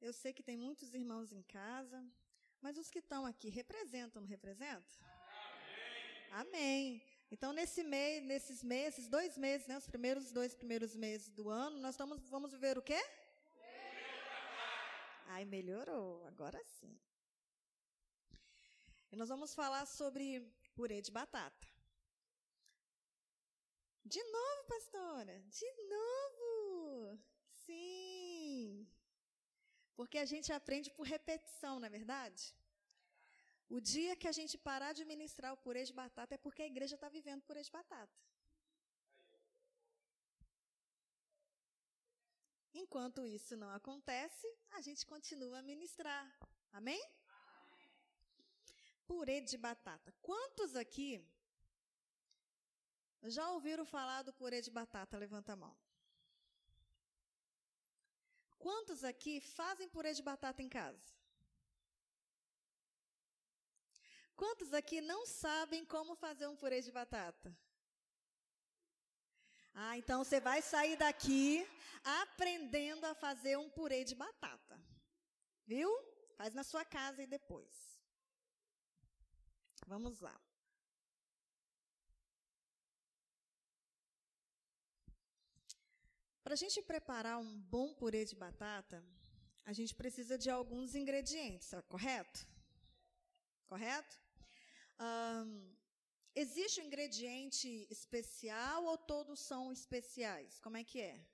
Eu sei que tem muitos irmãos em casa, mas os que estão aqui representam, não representam? Amém. Amém. Então, nesse mês, nesses meses, dois meses, né, os primeiros dois primeiros meses do ano, nós estamos, vamos viver o quê? Ai, melhorou, agora sim. E nós vamos falar sobre purê de batata. De novo, pastora? De novo! Sim! Porque a gente aprende por repetição, não é verdade? O dia que a gente parar de ministrar o purê de batata é porque a igreja está vivendo purê de batata. Enquanto isso não acontece, a gente continua a ministrar. Amém? Amém? Purê de batata. Quantos aqui já ouviram falar do purê de batata? Levanta a mão. Quantos aqui fazem purê de batata em casa? Quantos aqui não sabem como fazer um purê de batata? Ah, então você vai sair daqui aprendendo a fazer um purê de batata. Viu? Faz na sua casa e depois. Vamos lá. Para a gente preparar um bom purê de batata, a gente precisa de alguns ingredientes, correto? Correto? Um, existe um ingrediente especial ou todos são especiais? Como é que é?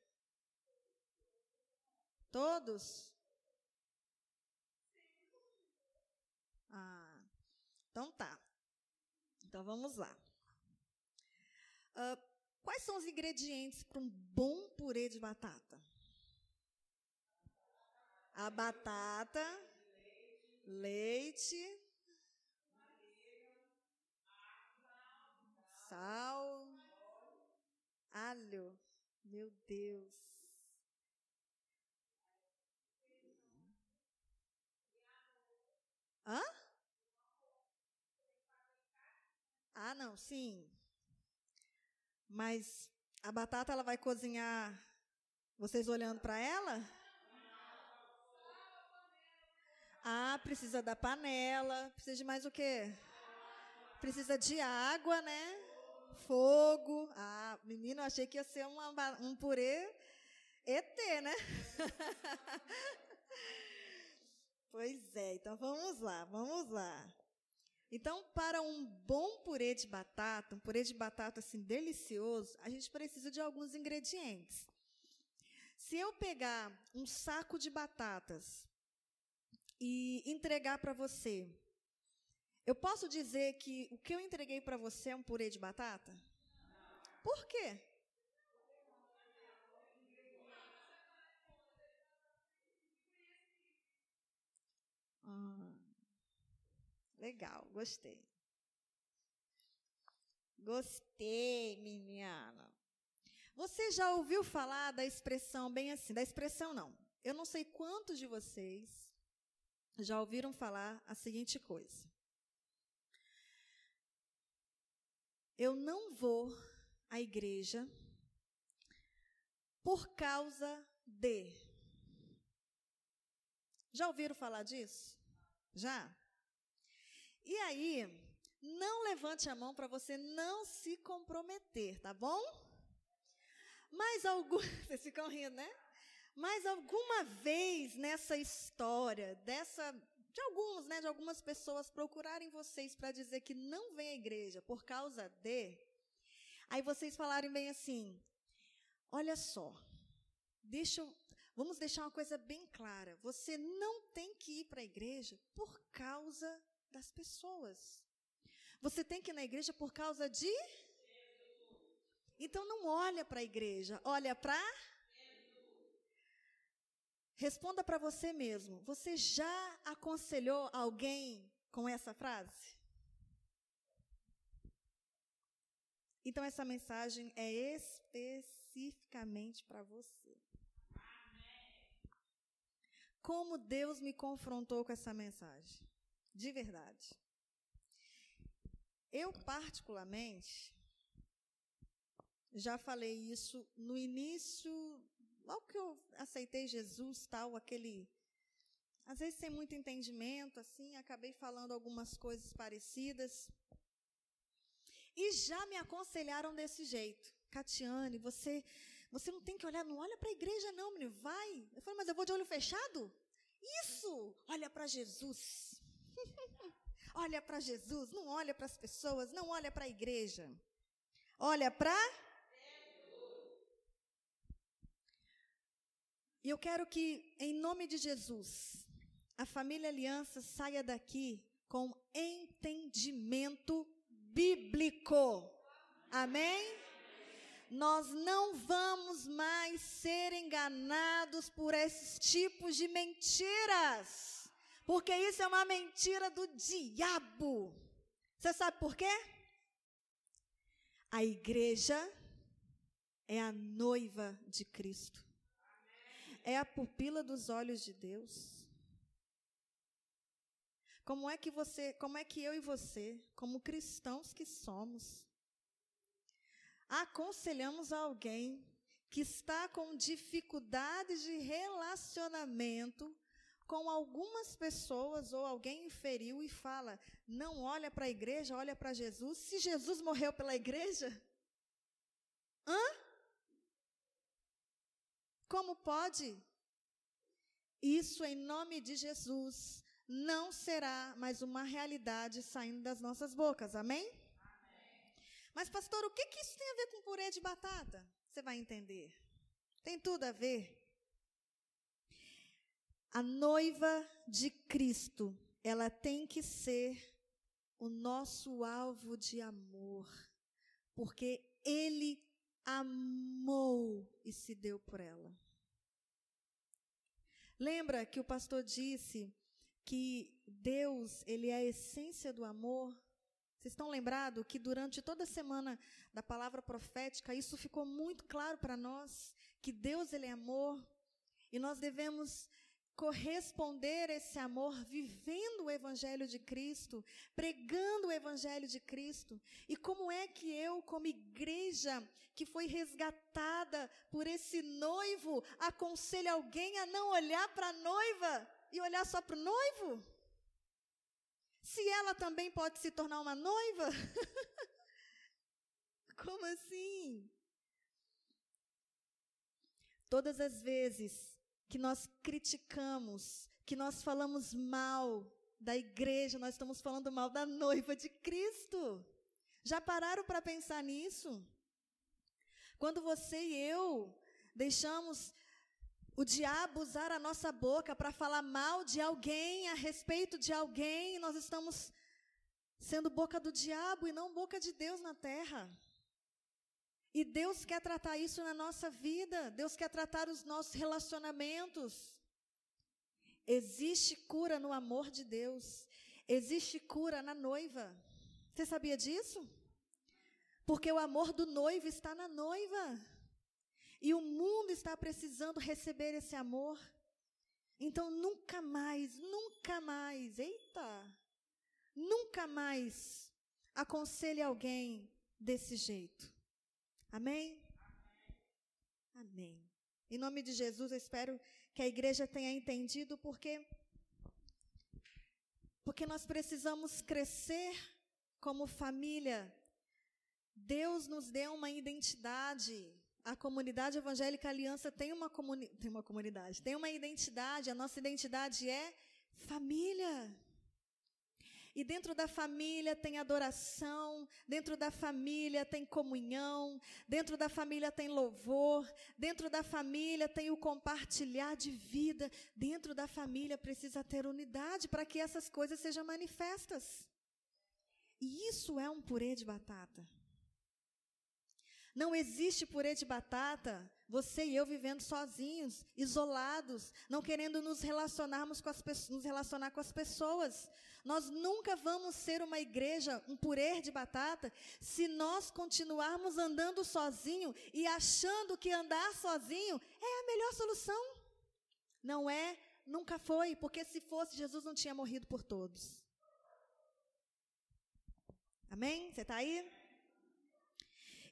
Todos? Ah, então tá. Então vamos lá. Uh, Quais são os ingredientes para um bom purê de batata? A batata, leite, sal, alho. Meu Deus. Hã? Ah, não, sim. Mas a batata ela vai cozinhar vocês olhando para ela? Ah, precisa da panela. Precisa de mais o quê? Precisa de água, né? Fogo. Ah, menino, achei que ia ser uma, um purê ET, né? pois é, então vamos lá, vamos lá. Então, para um bom purê de batata, um purê de batata assim delicioso, a gente precisa de alguns ingredientes. Se eu pegar um saco de batatas e entregar para você, eu posso dizer que o que eu entreguei para você é um purê de batata? Por quê? Ah. Legal, gostei. Gostei, menina. Você já ouviu falar da expressão bem assim? Da expressão não. Eu não sei quantos de vocês já ouviram falar a seguinte coisa. Eu não vou à igreja por causa de. Já ouviram falar disso? Já? E aí, não levante a mão para você não se comprometer, tá bom? Mas algum, vocês ficam rindo, né? Mas alguma vez nessa história dessa de alguns, né, de algumas pessoas procurarem vocês para dizer que não vem à igreja por causa de, aí vocês falarem bem assim: "Olha só, deixa eu, vamos deixar uma coisa bem clara. Você não tem que ir para a igreja por causa das pessoas. Você tem que ir na igreja por causa de. Então não olha para a igreja, olha para. Responda para você mesmo. Você já aconselhou alguém com essa frase? Então essa mensagem é especificamente para você. Como Deus me confrontou com essa mensagem? De verdade. Eu, particularmente, já falei isso no início, logo que eu aceitei Jesus, tal, aquele. Às vezes sem muito entendimento, assim, acabei falando algumas coisas parecidas. E já me aconselharam desse jeito. Catiane, você, você não tem que olhar, não olha para a igreja, não, menino, vai. Eu falei, mas eu vou de olho fechado? Isso! Olha para Jesus. olha para Jesus, não olha para as pessoas, não olha para a igreja. Olha para. E eu quero que, em nome de Jesus, a família Aliança saia daqui com entendimento bíblico. Amém? Nós não vamos mais ser enganados por esses tipos de mentiras, porque isso é uma mentira do diabo. Você sabe por quê? A igreja é a noiva de Cristo. É a pupila dos olhos de Deus. Como é que você, como é que eu e você, como cristãos que somos, aconselhamos alguém que está com dificuldades de relacionamento com algumas pessoas ou alguém inferior e fala: não olha para a igreja, olha para Jesus. Se Jesus morreu pela igreja, hã? Como pode? Isso em nome de Jesus não será mais uma realidade saindo das nossas bocas, amém? Mas, pastor, o que, que isso tem a ver com purê de batata? Você vai entender. Tem tudo a ver. A noiva de Cristo, ela tem que ser o nosso alvo de amor, porque Ele amou e se deu por ela. Lembra que o pastor disse que Deus, ele é a essência do amor? Vocês estão lembrados que durante toda a semana da palavra profética, isso ficou muito claro para nós, que Deus ele é amor, e nós devemos corresponder esse amor vivendo o evangelho de Cristo, pregando o evangelho de Cristo. E como é que eu, como igreja que foi resgatada por esse noivo, aconselho alguém a não olhar para a noiva e olhar só para o noivo? Se ela também pode se tornar uma noiva? Como assim? Todas as vezes que nós criticamos, que nós falamos mal da igreja, nós estamos falando mal da noiva de Cristo. Já pararam para pensar nisso? Quando você e eu deixamos o diabo usar a nossa boca para falar mal de alguém, a respeito de alguém, nós estamos sendo boca do diabo e não boca de Deus na terra. E Deus quer tratar isso na nossa vida, Deus quer tratar os nossos relacionamentos. Existe cura no amor de Deus, existe cura na noiva. Você sabia disso? Porque o amor do noivo está na noiva. E o mundo está precisando receber esse amor. Então, nunca mais, nunca mais, eita, nunca mais aconselhe alguém desse jeito. Amém? Amém. Em nome de Jesus, eu espero que a igreja tenha entendido porque porque nós precisamos crescer como família. Deus nos deu uma identidade a comunidade evangélica Aliança tem uma, comuni tem uma comunidade, tem uma identidade, a nossa identidade é família. E dentro da família tem adoração, dentro da família tem comunhão, dentro da família tem louvor, dentro da família tem o compartilhar de vida, dentro da família precisa ter unidade para que essas coisas sejam manifestas. E isso é um purê de batata. Não existe purê de batata, você e eu vivendo sozinhos, isolados, não querendo nos relacionarmos com as nos relacionar com as pessoas. Nós nunca vamos ser uma igreja, um purê de batata, se nós continuarmos andando sozinho e achando que andar sozinho é a melhor solução. Não é, nunca foi, porque se fosse, Jesus não tinha morrido por todos. Amém? Você está aí?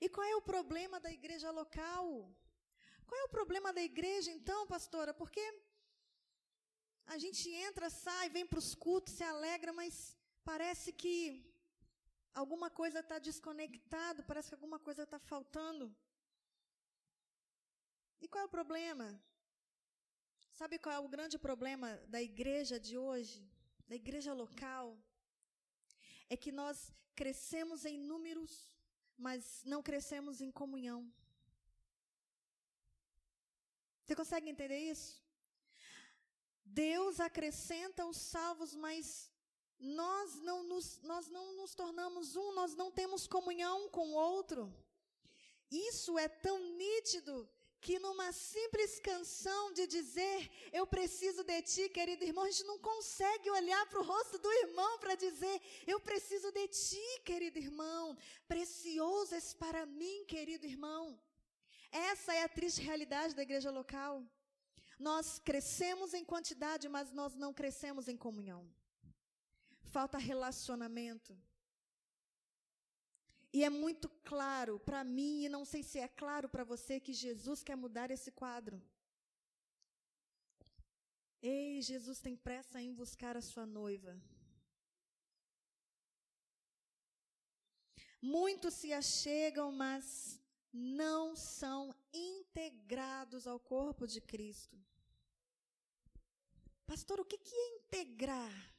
E qual é o problema da igreja local? Qual é o problema da igreja, então, pastora? Porque a gente entra, sai, vem para os cultos, se alegra, mas parece que alguma coisa está desconectado, parece que alguma coisa está faltando. E qual é o problema? Sabe qual é o grande problema da igreja de hoje, da igreja local? É que nós crescemos em números, mas não crescemos em comunhão. Você consegue entender isso? Deus acrescenta os salvos, mas nós não nos, nós não nos tornamos um, nós não temos comunhão com o outro. Isso é tão nítido que numa simples canção de dizer eu preciso de ti, querido irmão, a gente não consegue olhar para o rosto do irmão para dizer eu preciso de ti, querido irmão. Precioso és para mim, querido irmão. Essa é a triste realidade da igreja local. Nós crescemos em quantidade, mas nós não crescemos em comunhão. Falta relacionamento. E é muito claro para mim, e não sei se é claro para você, que Jesus quer mudar esse quadro. Ei, Jesus tem pressa em buscar a sua noiva. Muitos se achegam, mas não são integrados ao corpo de Cristo. Pastor, o que é integrar?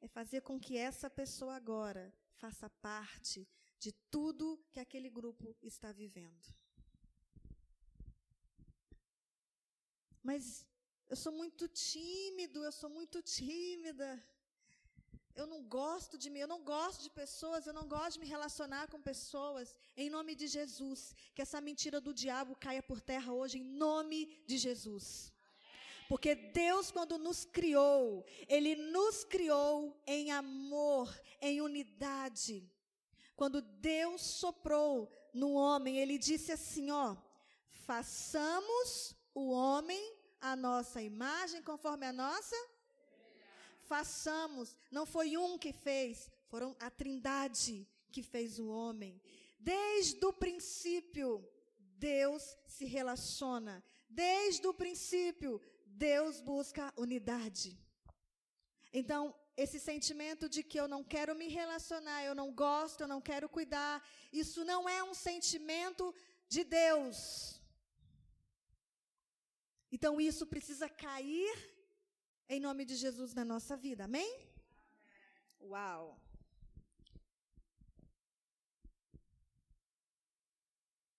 É fazer com que essa pessoa agora faça parte de tudo que aquele grupo está vivendo. Mas eu sou muito tímido, eu sou muito tímida. Eu não gosto de mim, eu não gosto de pessoas, eu não gosto de me relacionar com pessoas. Em nome de Jesus, que essa mentira do diabo caia por terra hoje, em nome de Jesus. Porque Deus, quando nos criou, Ele nos criou em amor, em unidade. Quando Deus soprou no homem, ele disse assim: ó, façamos o homem a nossa imagem conforme a nossa façamos. Não foi um que fez, foram a Trindade que fez o homem. Desde o princípio, Deus se relaciona. Desde o princípio, Deus busca unidade. Então, esse sentimento de que eu não quero me relacionar, eu não gosto, eu não quero cuidar, isso não é um sentimento de Deus. Então isso precisa cair em nome de Jesus na nossa vida, amém? Uau!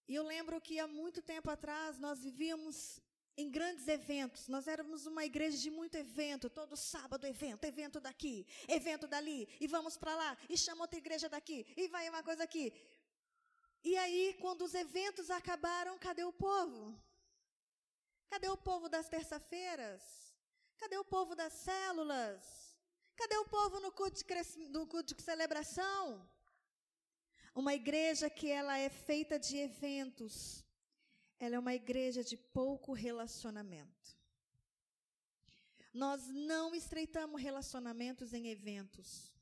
E eu lembro que há muito tempo atrás nós vivíamos em grandes eventos. Nós éramos uma igreja de muito evento, todo sábado evento, evento daqui, evento dali, e vamos para lá, e chama outra igreja daqui, e vai uma coisa aqui. E aí, quando os eventos acabaram, cadê o povo? Cadê o povo das terça-feiras? Cadê o povo das células? Cadê o povo no culto de, no culto de celebração? Uma igreja que ela é feita de eventos, ela é uma igreja de pouco relacionamento. Nós não estreitamos relacionamentos em eventos.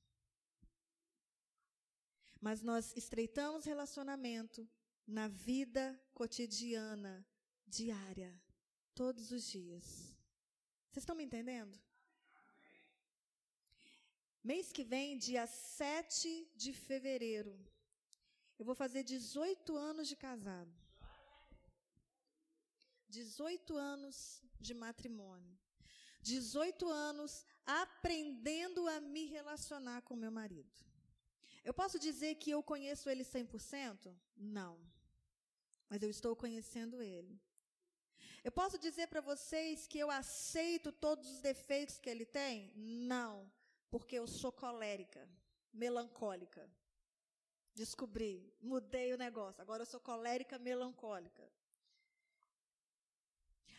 Mas nós estreitamos relacionamento na vida cotidiana, diária, todos os dias. Vocês estão me entendendo? Mês que vem, dia 7 de fevereiro, eu vou fazer 18 anos de casado. 18 anos de matrimônio. 18 anos aprendendo a me relacionar com meu marido. Eu posso dizer que eu conheço ele 100%? Não. Mas eu estou conhecendo ele. Eu posso dizer para vocês que eu aceito todos os defeitos que ele tem? Não. Porque eu sou colérica, melancólica. Descobri, mudei o negócio. Agora eu sou colérica, melancólica.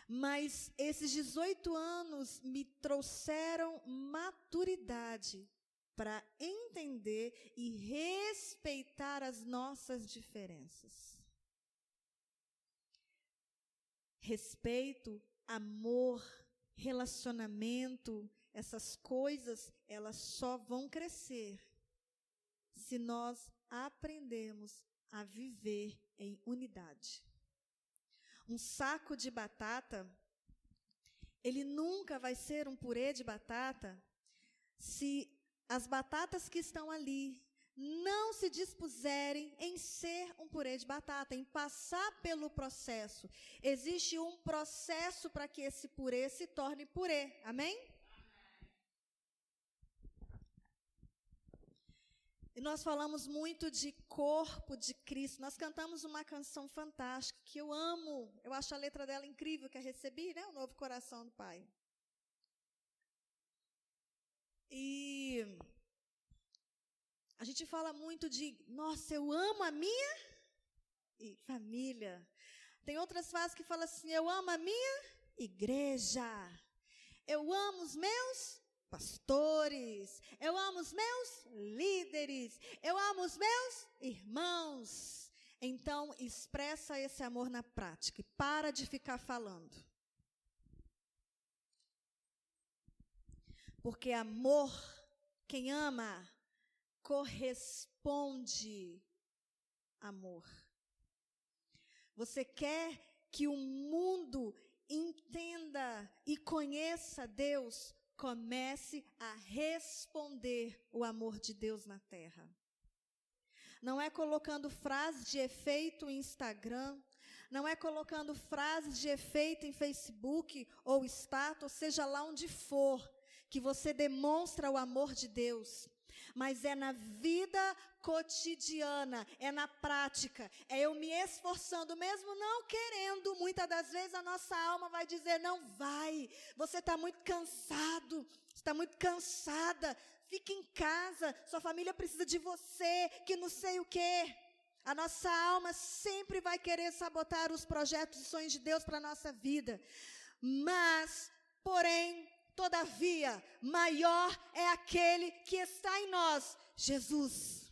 Mas esses 18 anos me trouxeram maturidade para entender e respeitar as nossas diferenças. Respeito, amor, relacionamento, essas coisas, elas só vão crescer se nós aprendermos a viver em unidade. Um saco de batata, ele nunca vai ser um purê de batata se as batatas que estão ali não se dispuserem em ser um purê de batata, em passar pelo processo. Existe um processo para que esse purê se torne purê. Amém? E nós falamos muito de corpo de Cristo. Nós cantamos uma canção fantástica que eu amo. Eu acho a letra dela incrível, que é Recebi, né? O novo coração do Pai. E a gente fala muito de, nossa, eu amo a minha família. Tem outras frases que falam assim, eu amo a minha igreja. Eu amo os meus pastores. Eu amo os meus líderes. Eu amo os meus irmãos. Então, expressa esse amor na prática e para de ficar falando. Porque amor, quem ama, corresponde amor. Você quer que o mundo entenda e conheça Deus, comece a responder o amor de Deus na terra. Não é colocando frases de efeito no Instagram, não é colocando frases de efeito em Facebook ou status, seja lá onde for, que você demonstra o amor de Deus mas é na vida cotidiana, é na prática, é eu me esforçando, mesmo não querendo. Muitas das vezes a nossa alma vai dizer: não vai, você está muito cansado, está muito cansada, fique em casa, sua família precisa de você, que não sei o quê. A nossa alma sempre vai querer sabotar os projetos e sonhos de Deus para a nossa vida. Mas, porém, Todavia, maior é aquele que está em nós, Jesus.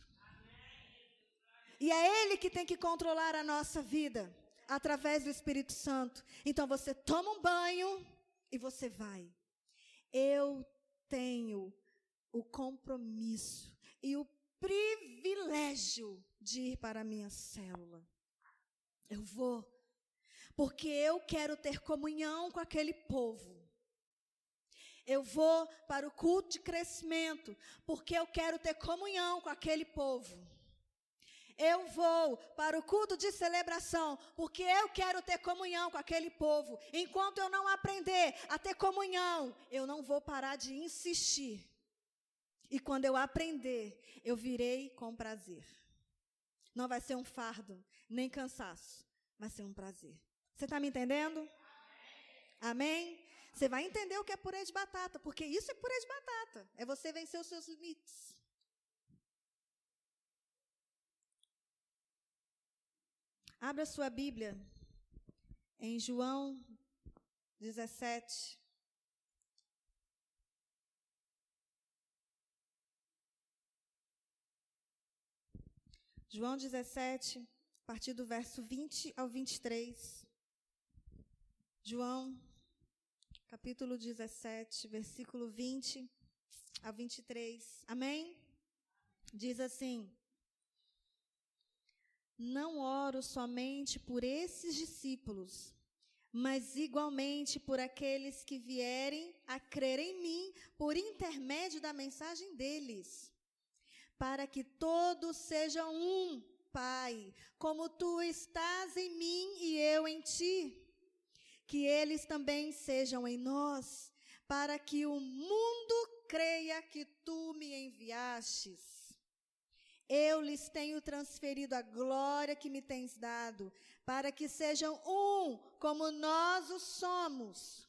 E é Ele que tem que controlar a nossa vida, através do Espírito Santo. Então você toma um banho e você vai. Eu tenho o compromisso e o privilégio de ir para a minha célula. Eu vou, porque eu quero ter comunhão com aquele povo. Eu vou para o culto de crescimento, porque eu quero ter comunhão com aquele povo. Eu vou para o culto de celebração, porque eu quero ter comunhão com aquele povo. Enquanto eu não aprender a ter comunhão, eu não vou parar de insistir. E quando eu aprender, eu virei com prazer. Não vai ser um fardo, nem cansaço, vai ser um prazer. Você está me entendendo? Amém? Você vai entender o que é purê de batata, porque isso é purê de batata. É você vencer os seus limites. Abra sua Bíblia em João 17. João 17, a partir do verso 20 ao 23. João capítulo 17, versículo 20 a 23. Amém? Diz assim: Não oro somente por esses discípulos, mas igualmente por aqueles que vierem a crer em mim por intermédio da mensagem deles, para que todos sejam um, Pai, como tu estás em mim e eu em ti que eles também sejam em nós, para que o mundo creia que tu me enviastes. Eu lhes tenho transferido a glória que me tens dado, para que sejam um como nós o somos.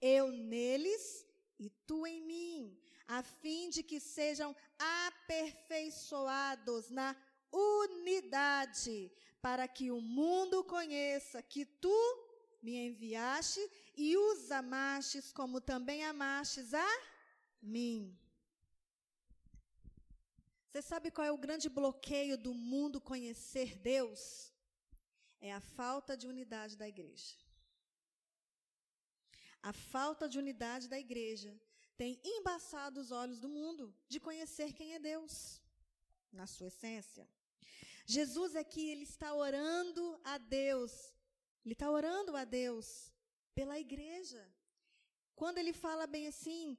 Eu neles e tu em mim, a fim de que sejam aperfeiçoados na unidade, para que o mundo conheça que tu me enviaste e os amastes como também amastes a mim. Você sabe qual é o grande bloqueio do mundo conhecer Deus? É a falta de unidade da igreja. A falta de unidade da igreja tem embaçado os olhos do mundo de conhecer quem é Deus, na sua essência. Jesus aqui, ele está orando a Deus Ele está orando a Deus pela igreja. Quando ele fala bem assim,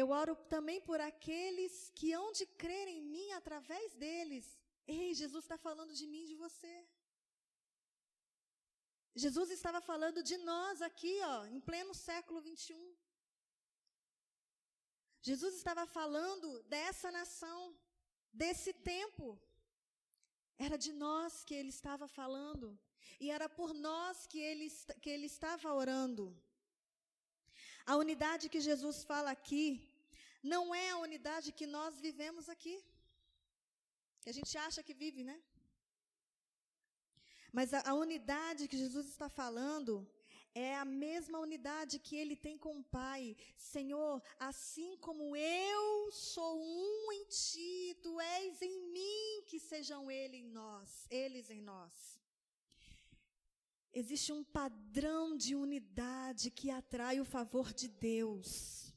eu oro também por aqueles que hão de crer em mim através deles. Ei, Jesus está falando de mim e de você. Jesus estava falando de nós aqui, ó, em pleno século 21. Jesus estava falando dessa nação, desse tempo. Era de nós que ele estava falando. E era por nós que ele, que ele estava orando. A unidade que Jesus fala aqui não é a unidade que nós vivemos aqui. Que a gente acha que vive, né? Mas a, a unidade que Jesus está falando é a mesma unidade que ele tem com o Pai. Senhor, assim como eu sou um em ti, tu és em mim, que sejam ele em nós, eles em nós. Existe um padrão de unidade que atrai o favor de Deus.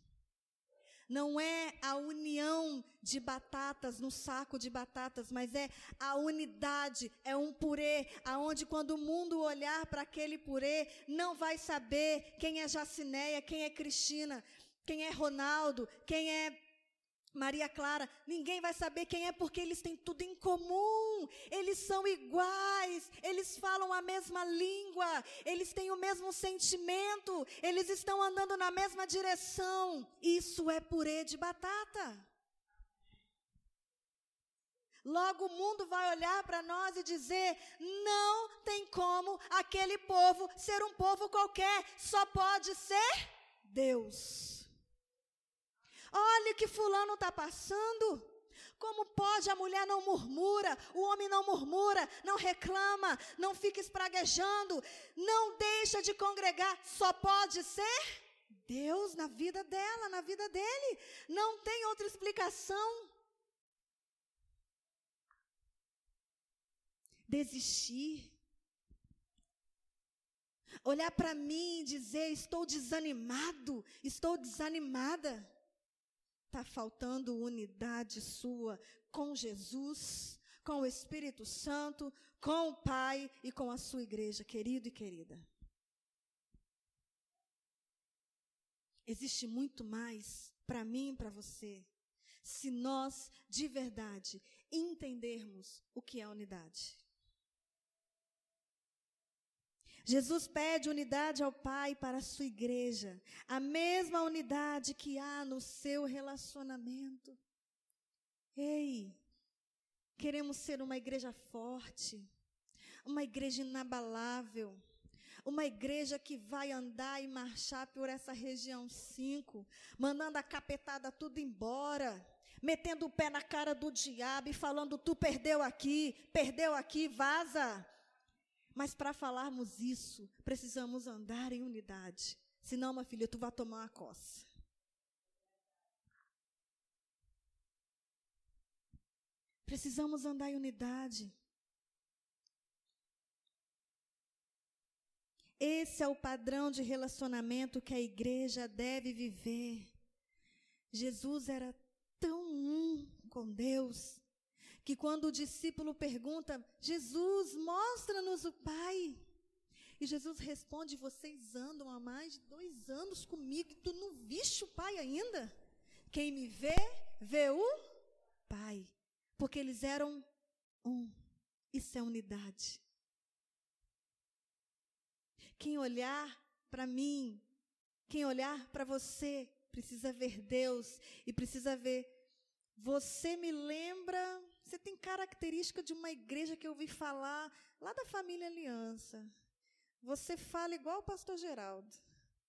Não é a união de batatas no saco de batatas, mas é a unidade, é um purê, aonde quando o mundo olhar para aquele purê, não vai saber quem é Jacineia, quem é Cristina, quem é Ronaldo, quem é Maria Clara, ninguém vai saber quem é porque eles têm tudo em comum, eles são iguais, eles falam a mesma língua, eles têm o mesmo sentimento, eles estão andando na mesma direção. Isso é purê de batata. Logo o mundo vai olhar para nós e dizer: não tem como aquele povo ser um povo qualquer, só pode ser Deus. Olha que fulano está passando. Como pode a mulher não murmura, o homem não murmura, não reclama, não fica espraguejando, não deixa de congregar, só pode ser Deus na vida dela, na vida dele. Não tem outra explicação. Desistir. Olhar para mim e dizer: estou desanimado, estou desanimada. Está faltando unidade sua com Jesus, com o Espírito Santo, com o Pai e com a sua igreja, querido e querida. Existe muito mais para mim e para você, se nós de verdade entendermos o que é unidade. Jesus pede unidade ao Pai para a sua igreja, a mesma unidade que há no seu relacionamento. Ei, queremos ser uma igreja forte, uma igreja inabalável, uma igreja que vai andar e marchar por essa região 5, mandando a capetada tudo embora, metendo o pé na cara do diabo e falando: tu perdeu aqui, perdeu aqui, vaza. Mas para falarmos isso, precisamos andar em unidade. Senão, minha filha, tu vai tomar uma coça. Precisamos andar em unidade. Esse é o padrão de relacionamento que a igreja deve viver. Jesus era tão um com Deus que quando o discípulo pergunta, Jesus, mostra-nos o Pai. E Jesus responde: Vocês andam há mais de dois anos comigo e tu não viste o Pai ainda? Quem me vê, vê o Pai. Porque eles eram um. Isso é unidade. Quem olhar para mim, quem olhar para você, precisa ver Deus e precisa ver. Você me lembra você tem característica de uma igreja que eu ouvi falar lá da família Aliança. Você fala igual o pastor Geraldo.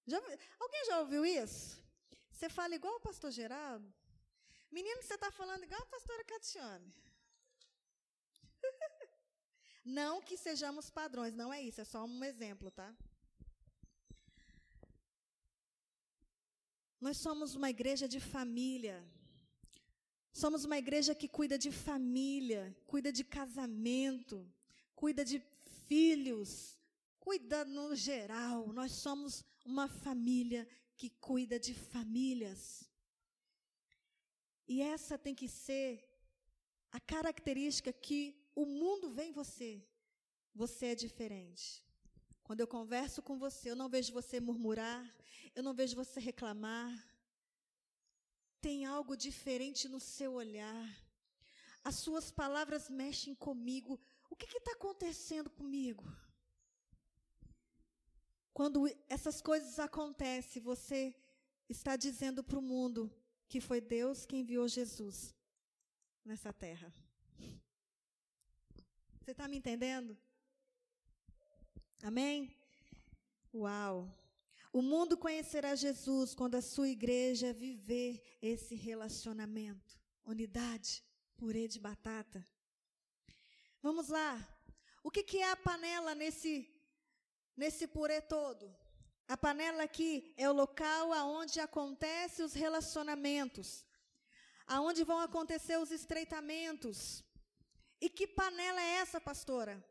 Já, alguém já ouviu isso? Você fala igual o pastor Geraldo? Menino, você está falando igual a pastora Catiane. não que sejamos padrões, não é isso, é só um exemplo, tá? Nós somos uma igreja de família. Somos uma igreja que cuida de família, cuida de casamento, cuida de filhos, cuida no geral. Nós somos uma família que cuida de famílias. E essa tem que ser a característica que o mundo vê em você. Você é diferente. Quando eu converso com você, eu não vejo você murmurar, eu não vejo você reclamar. Tem algo diferente no seu olhar. As suas palavras mexem comigo. O que está acontecendo comigo? Quando essas coisas acontecem, você está dizendo para o mundo que foi Deus quem enviou Jesus nessa terra. Você está me entendendo? Amém? Uau! O mundo conhecerá Jesus quando a sua igreja viver esse relacionamento. Unidade, purê de batata. Vamos lá. O que, que é a panela nesse, nesse purê todo? A panela aqui é o local aonde acontecem os relacionamentos, aonde vão acontecer os estreitamentos. E que panela é essa, pastora?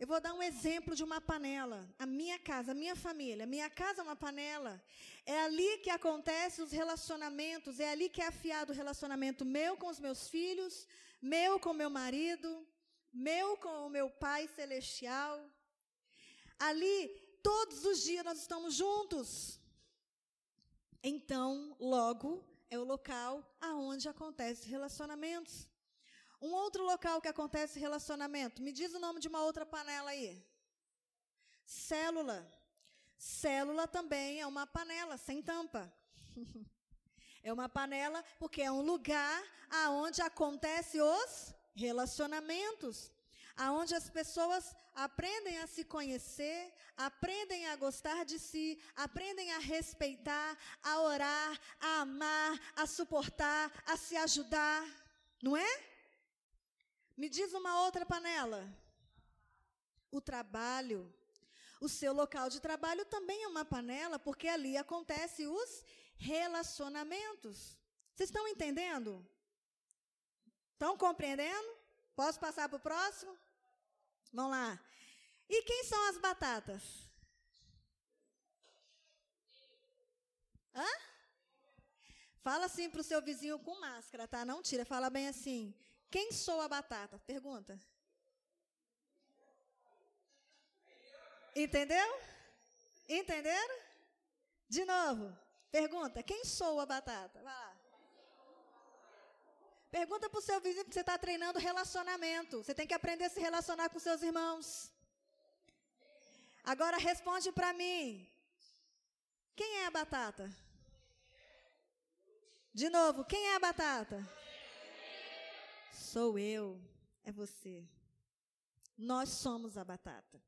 Eu vou dar um exemplo de uma panela. A minha casa, a minha família. Minha casa é uma panela. É ali que acontecem os relacionamentos. É ali que é afiado o relacionamento meu com os meus filhos, meu com meu marido, meu com o meu Pai Celestial. Ali, todos os dias nós estamos juntos. Então, logo, é o local aonde acontecem relacionamentos. Um outro local que acontece relacionamento. Me diz o nome de uma outra panela aí. Célula. Célula também é uma panela sem tampa. é uma panela porque é um lugar aonde acontecem os relacionamentos, aonde as pessoas aprendem a se conhecer, aprendem a gostar de si, aprendem a respeitar, a orar, a amar, a suportar, a se ajudar, não é? Me diz uma outra panela. O trabalho. O seu local de trabalho também é uma panela, porque ali acontecem os relacionamentos. Vocês estão entendendo? Estão compreendendo? Posso passar para o próximo? Vamos lá. E quem são as batatas? Hã? Fala assim para o seu vizinho com máscara, tá? Não tira, fala bem assim. Quem sou a batata? Pergunta. Entendeu? Entenderam? De novo. Pergunta. Quem sou a batata? Vai lá. Pergunta para o seu vizinho que você está treinando relacionamento. Você tem que aprender a se relacionar com seus irmãos. Agora responde para mim. Quem é a batata? De novo, quem é a batata? Sou eu, é você. Nós somos a batata.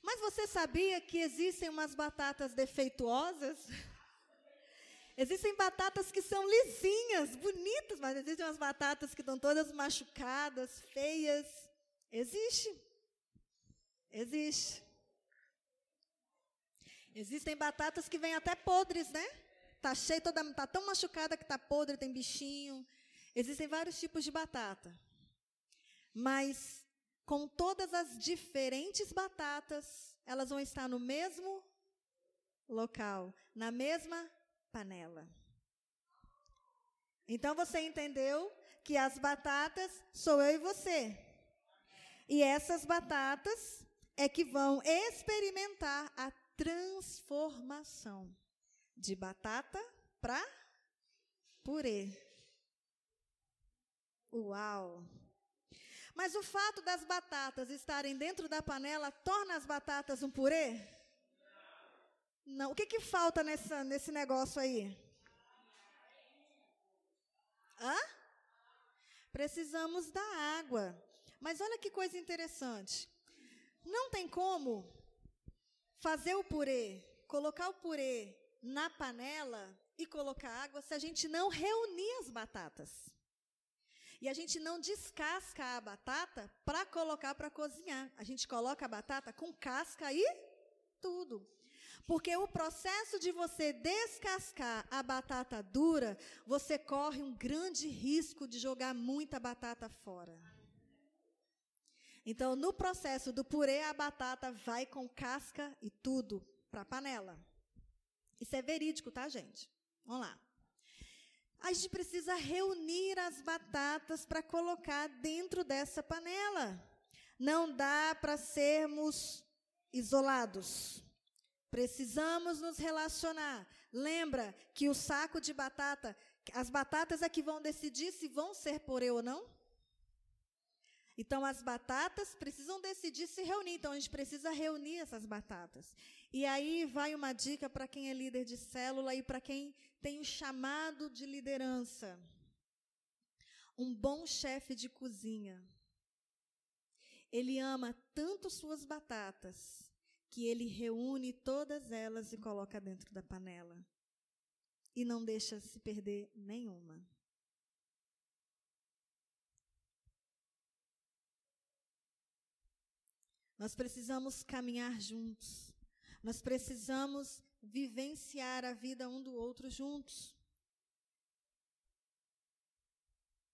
Mas você sabia que existem umas batatas defeituosas? Existem batatas que são lisinhas, bonitas, mas existem umas batatas que estão todas machucadas, feias. Existe. Existe. Existem batatas que vêm até podres, né? Tá cheia toda, tá tão machucada que tá podre, tem bichinho. Existem vários tipos de batata. Mas com todas as diferentes batatas, elas vão estar no mesmo local, na mesma panela. Então você entendeu que as batatas sou eu e você. E essas batatas é que vão experimentar a transformação de batata para purê. Uau! Mas o fato das batatas estarem dentro da panela torna as batatas um purê? Não. O que, que falta nessa, nesse negócio aí? Hã? Precisamos da água. Mas olha que coisa interessante. Não tem como fazer o purê, colocar o purê na panela e colocar água se a gente não reunir as batatas. E a gente não descasca a batata para colocar para cozinhar. A gente coloca a batata com casca e tudo. Porque o processo de você descascar a batata dura, você corre um grande risco de jogar muita batata fora. Então, no processo do purê, a batata vai com casca e tudo para a panela. Isso é verídico, tá, gente? Vamos lá. A gente precisa reunir as batatas para colocar dentro dessa panela. Não dá para sermos isolados. Precisamos nos relacionar. Lembra que o saco de batata, as batatas é que vão decidir se vão ser porê ou não? Então, as batatas precisam decidir se reunir. Então, a gente precisa reunir essas batatas. E aí vai uma dica para quem é líder de célula e para quem tem o chamado de liderança. Um bom chefe de cozinha. Ele ama tanto suas batatas que ele reúne todas elas e coloca dentro da panela. E não deixa se perder nenhuma. Nós precisamos caminhar juntos. Nós precisamos vivenciar a vida um do outro juntos.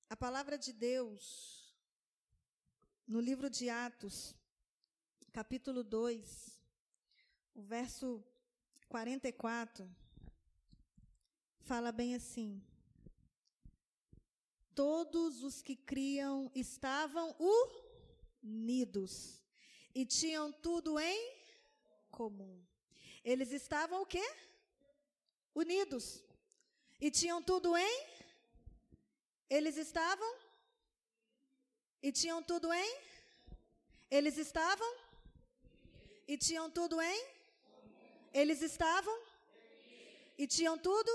A palavra de Deus, no livro de Atos, capítulo 2, o verso 44, fala bem assim: Todos os que criam estavam unidos e tinham tudo em comum. Eles estavam o quê? Unidos. E tinham tudo em? Eles estavam? E tinham tudo em? Eles estavam? E tinham tudo em? Eles estavam? E tinham tudo?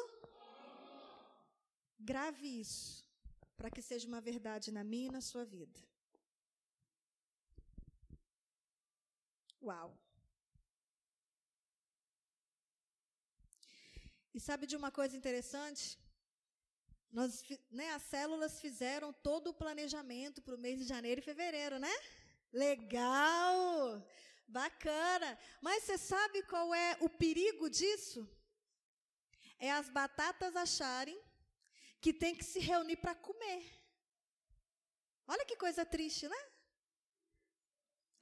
Grave isso, para que seja uma verdade na minha e na sua vida. Uau! E sabe de uma coisa interessante? Nós, né, as células fizeram todo o planejamento para o mês de janeiro e fevereiro, né? Legal! Bacana! Mas você sabe qual é o perigo disso? É as batatas acharem que tem que se reunir para comer. Olha que coisa triste, né?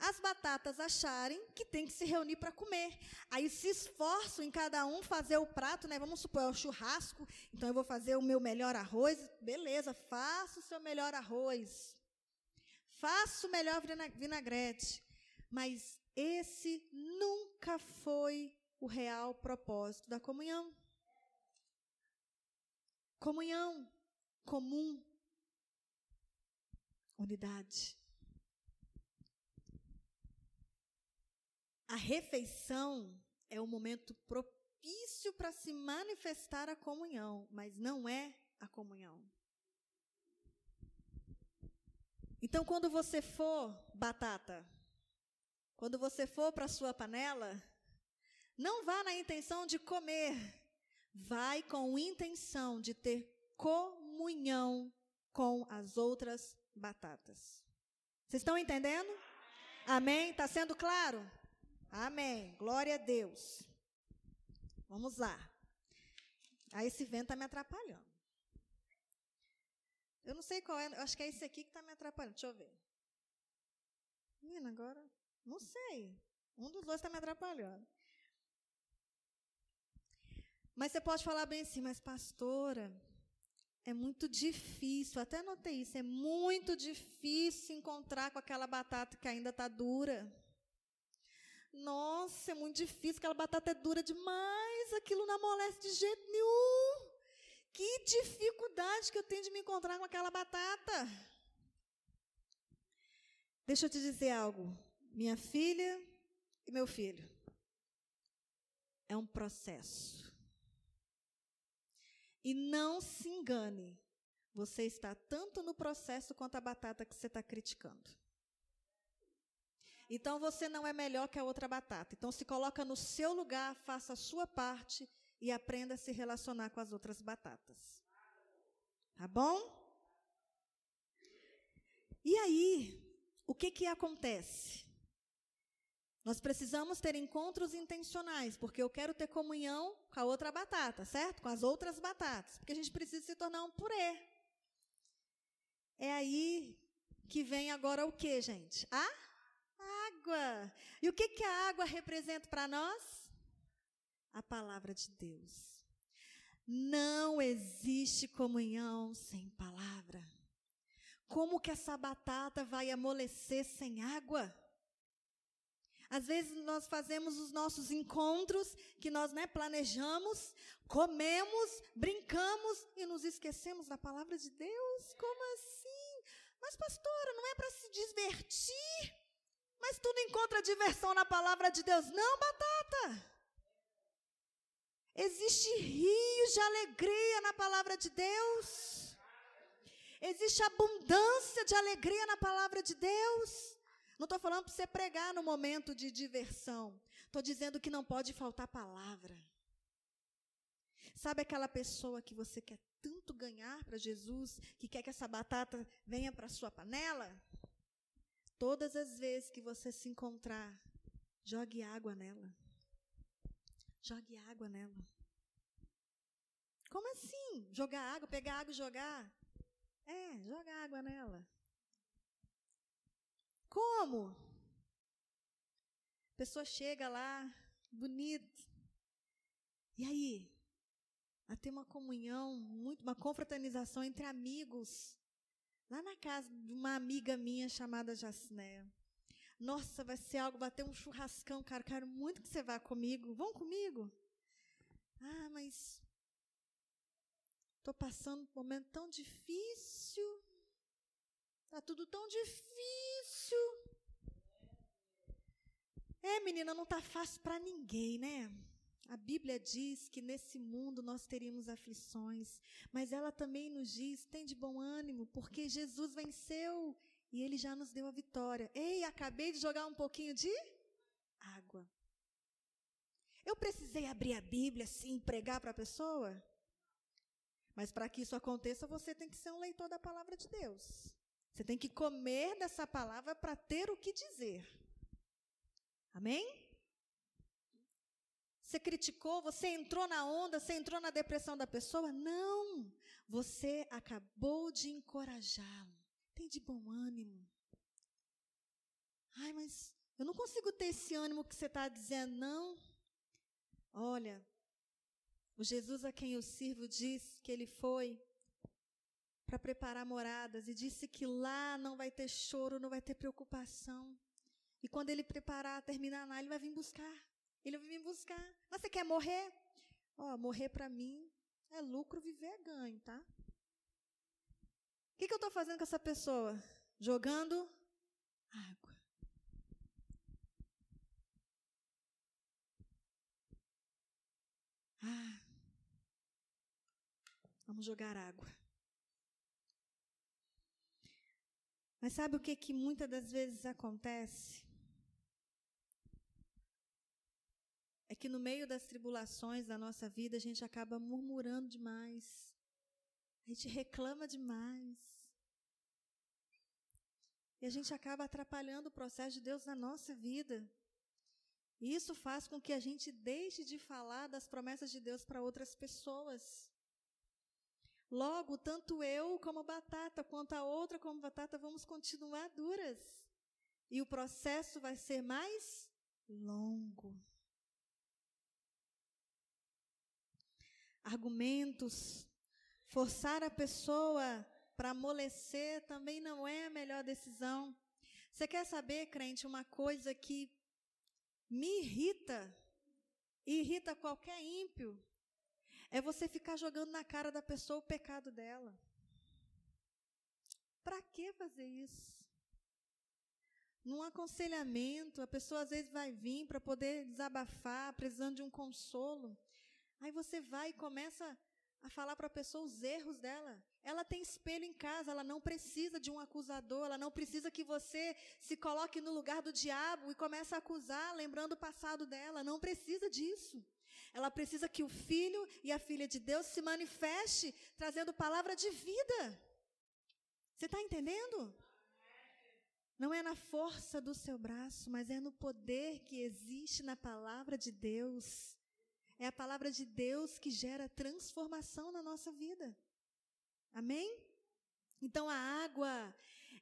As batatas acharem que tem que se reunir para comer. Aí se esforçam em cada um fazer o prato, né? Vamos supor, é o churrasco, então eu vou fazer o meu melhor arroz. Beleza, faça o seu melhor arroz. Faça o melhor vinagrete. Mas esse nunca foi o real propósito da comunhão. Comunhão comum, unidade. A refeição é o momento propício para se manifestar a comunhão, mas não é a comunhão. Então, quando você for batata, quando você for para a sua panela, não vá na intenção de comer, vai com intenção de ter comunhão com as outras batatas. Vocês estão entendendo? Amém? Está sendo claro? Amém. Glória a Deus. Vamos lá. Aí esse vento está me atrapalhando. Eu não sei qual é, acho que é esse aqui que está me atrapalhando. Deixa eu ver. Menina, agora, não sei. Um dos dois está me atrapalhando. Mas você pode falar bem assim, mas pastora, é muito difícil, até notei isso, é muito difícil encontrar com aquela batata que ainda está dura. Nossa, é muito difícil, aquela batata é dura demais, aquilo não amolece de jeito nenhum. Que dificuldade que eu tenho de me encontrar com aquela batata. Deixa eu te dizer algo, minha filha e meu filho. É um processo. E não se engane, você está tanto no processo quanto a batata que você está criticando. Então você não é melhor que a outra batata. Então se coloca no seu lugar, faça a sua parte e aprenda a se relacionar com as outras batatas. Tá bom? E aí, o que que acontece? Nós precisamos ter encontros intencionais, porque eu quero ter comunhão com a outra batata, certo? Com as outras batatas, porque a gente precisa se tornar um purê. É aí que vem agora o que, gente? A água. E o que, que a água representa para nós? A palavra de Deus. Não existe comunhão sem palavra. Como que essa batata vai amolecer sem água? Às vezes nós fazemos os nossos encontros que nós né, planejamos, comemos, brincamos e nos esquecemos da palavra de Deus. Como assim? Mas, pastora, não é para se divertir? Mas tudo encontra diversão na palavra de Deus. Não, batata. Existe rios de alegria na palavra de Deus. Existe abundância de alegria na palavra de Deus. Não estou falando para você pregar no momento de diversão. Estou dizendo que não pode faltar palavra. Sabe aquela pessoa que você quer tanto ganhar para Jesus, que quer que essa batata venha para sua panela? Todas as vezes que você se encontrar, jogue água nela. Jogue água nela. Como assim? Jogar água, pegar água e jogar? É, joga água nela. Como? A pessoa chega lá, bonita. E aí? A ter uma comunhão, muito, uma confraternização entre amigos. Lá na casa de uma amiga minha chamada Jacnéia. Nossa, vai ser algo, vai ter um churrascão, cara. Quero muito que você vá comigo. Vão comigo? Ah, mas estou passando um momento tão difícil. Está tudo tão difícil. É, menina, não está fácil para ninguém, né? A Bíblia diz que nesse mundo nós teríamos aflições, mas ela também nos diz: tem de bom ânimo, porque Jesus venceu e ele já nos deu a vitória. Ei, acabei de jogar um pouquinho de água. Eu precisei abrir a Bíblia, sim, pregar para a pessoa? Mas para que isso aconteça, você tem que ser um leitor da palavra de Deus. Você tem que comer dessa palavra para ter o que dizer. Amém? Você criticou, você entrou na onda, você entrou na depressão da pessoa? Não! Você acabou de encorajá-lo. Tem de bom ânimo. Ai, mas eu não consigo ter esse ânimo que você está dizendo, não. Olha, o Jesus a quem eu sirvo disse que ele foi para preparar moradas e disse que lá não vai ter choro, não vai ter preocupação. E quando ele preparar, terminar lá, ele vai vir buscar. Ele vai vir buscar. Mas você quer morrer? Ó, morrer para mim é lucro, viver é ganho, tá? O que, que eu estou fazendo com essa pessoa? Jogando água. Ah, vamos jogar água. Mas sabe o que, que muitas das vezes acontece? Que no meio das tribulações da nossa vida a gente acaba murmurando demais. A gente reclama demais. E a gente acaba atrapalhando o processo de Deus na nossa vida. E isso faz com que a gente deixe de falar das promessas de Deus para outras pessoas. Logo, tanto eu como batata, quanto a outra como batata, vamos continuar duras. E o processo vai ser mais longo. Argumentos Forçar a pessoa para amolecer também não é a melhor decisão. Você quer saber, crente, uma coisa que me irrita, irrita qualquer ímpio, é você ficar jogando na cara da pessoa o pecado dela. Para que fazer isso? Num aconselhamento, a pessoa às vezes vai vir para poder desabafar, precisando de um consolo. Aí você vai e começa a falar para a pessoa os erros dela. Ela tem espelho em casa, ela não precisa de um acusador, ela não precisa que você se coloque no lugar do diabo e comece a acusar, lembrando o passado dela. Não precisa disso. Ela precisa que o filho e a filha de Deus se manifeste trazendo palavra de vida. Você está entendendo? Não é na força do seu braço, mas é no poder que existe na palavra de Deus. É a palavra de Deus que gera transformação na nossa vida. Amém? Então a água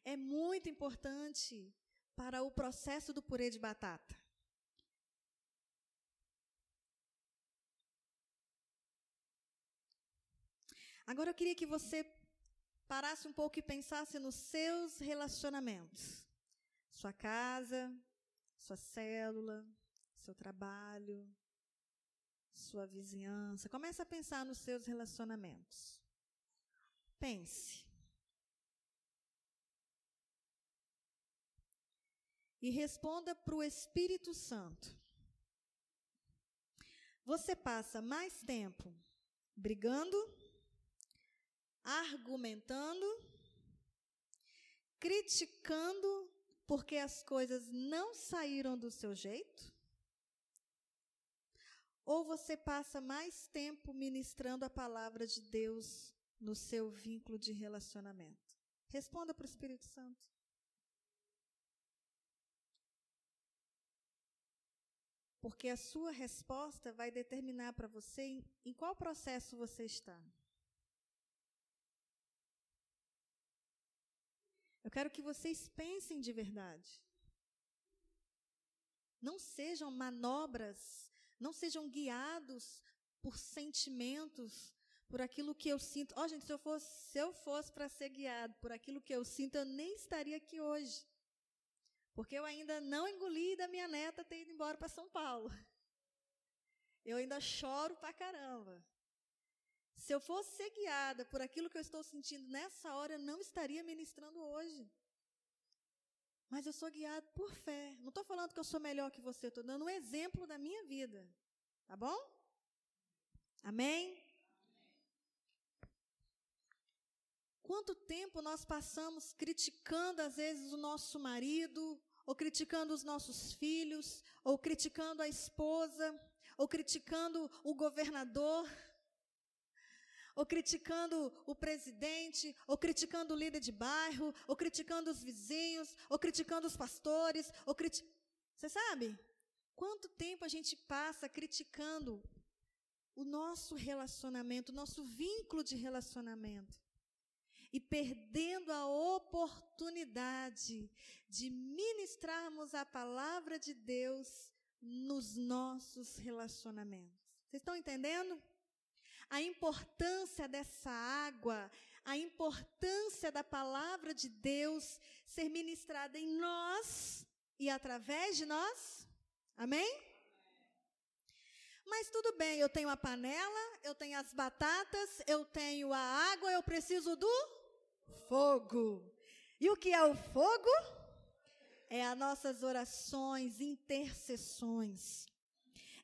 é muito importante para o processo do purê de batata. Agora eu queria que você parasse um pouco e pensasse nos seus relacionamentos. Sua casa, sua célula, seu trabalho, sua vizinhança. Comece a pensar nos seus relacionamentos. Pense. E responda para o Espírito Santo. Você passa mais tempo brigando, argumentando, criticando porque as coisas não saíram do seu jeito? Ou você passa mais tempo ministrando a palavra de Deus no seu vínculo de relacionamento? Responda para o Espírito Santo. Porque a sua resposta vai determinar para você em, em qual processo você está. Eu quero que vocês pensem de verdade. Não sejam manobras, não sejam guiados por sentimentos, por aquilo que eu sinto. Ó, oh, gente, se eu fosse, se eu fosse para ser guiado por aquilo que eu sinto, eu nem estaria aqui hoje. Porque eu ainda não engoli da minha neta ter ido embora para São Paulo. Eu ainda choro pra caramba. Se eu fosse ser guiada por aquilo que eu estou sentindo nessa hora, eu não estaria ministrando hoje. Mas eu sou guiada por fé. Não estou falando que eu sou melhor que você, estou dando um exemplo da minha vida. Tá bom? Amém? Quanto tempo nós passamos criticando, às vezes, o nosso marido, ou criticando os nossos filhos, ou criticando a esposa, ou criticando o governador, ou criticando o presidente, ou criticando o líder de bairro, ou criticando os vizinhos, ou criticando os pastores, ou criti... Você sabe? Quanto tempo a gente passa criticando o nosso relacionamento, o nosso vínculo de relacionamento? e perdendo a oportunidade de ministrarmos a palavra de Deus nos nossos relacionamentos. Vocês estão entendendo? A importância dessa água, a importância da palavra de Deus ser ministrada em nós e através de nós. Amém? Mas tudo bem, eu tenho a panela, eu tenho as batatas, eu tenho a água, eu preciso do fogo. E o que é o fogo? É as nossas orações, intercessões.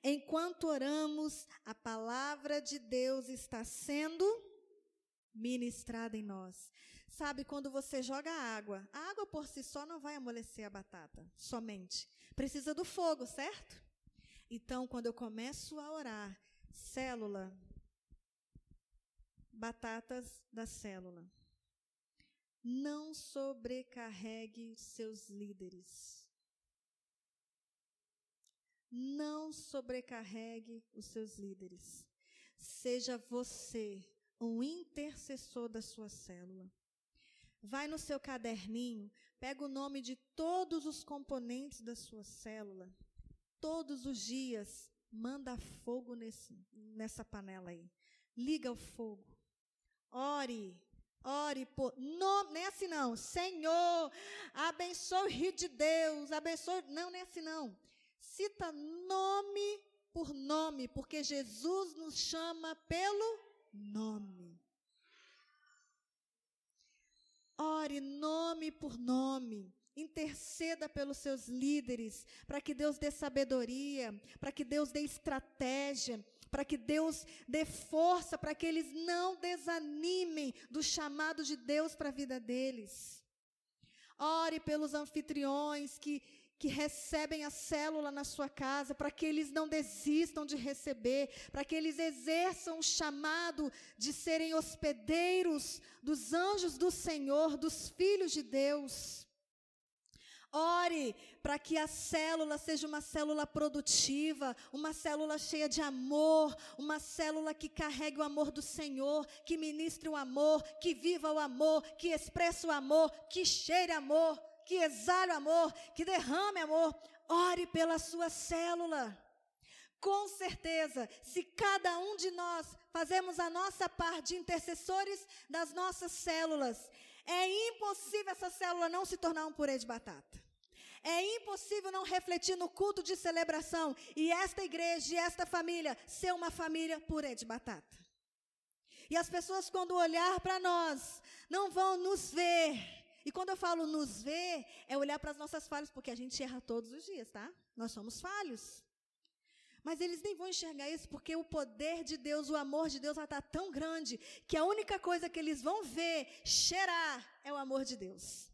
Enquanto oramos, a palavra de Deus está sendo ministrada em nós. Sabe, quando você joga água, a água por si só não vai amolecer a batata, somente. Precisa do fogo, certo? Então, quando eu começo a orar, célula, batatas da célula. Não sobrecarregue seus líderes. Não sobrecarregue os seus líderes. Seja você um intercessor da sua célula. Vai no seu caderninho, pega o nome de todos os componentes da sua célula. Todos os dias, manda fogo nesse, nessa panela aí. Liga o fogo. Ore, Ore por. Não, nem assim não. Senhor, abençoe o rio de Deus. Abençoe. Não, nem assim não. Cita nome por nome, porque Jesus nos chama pelo nome. Ore nome por nome. Interceda pelos seus líderes, para que Deus dê sabedoria, para que Deus dê estratégia, para que Deus dê força, para que eles não desanimem do chamado de Deus para a vida deles. Ore pelos anfitriões que, que recebem a célula na sua casa, para que eles não desistam de receber, para que eles exerçam o chamado de serem hospedeiros dos anjos do Senhor, dos filhos de Deus. Ore para que a célula seja uma célula produtiva, uma célula cheia de amor, uma célula que carregue o amor do Senhor, que ministre o amor, que viva o amor, que expresse o amor, que cheire amor, que exale amor, que derrame amor. Ore pela sua célula. Com certeza, se cada um de nós fazemos a nossa parte de intercessores das nossas células, é impossível essa célula não se tornar um purê de batata. É impossível não refletir no culto de celebração e esta igreja e esta família ser uma família purê de batata. E as pessoas, quando olhar para nós, não vão nos ver. E quando eu falo nos ver, é olhar para as nossas falhas, porque a gente erra todos os dias, tá? Nós somos falhos. Mas eles nem vão enxergar isso porque o poder de Deus, o amor de Deus vai estar tão grande que a única coisa que eles vão ver, cheirar, é o amor de Deus.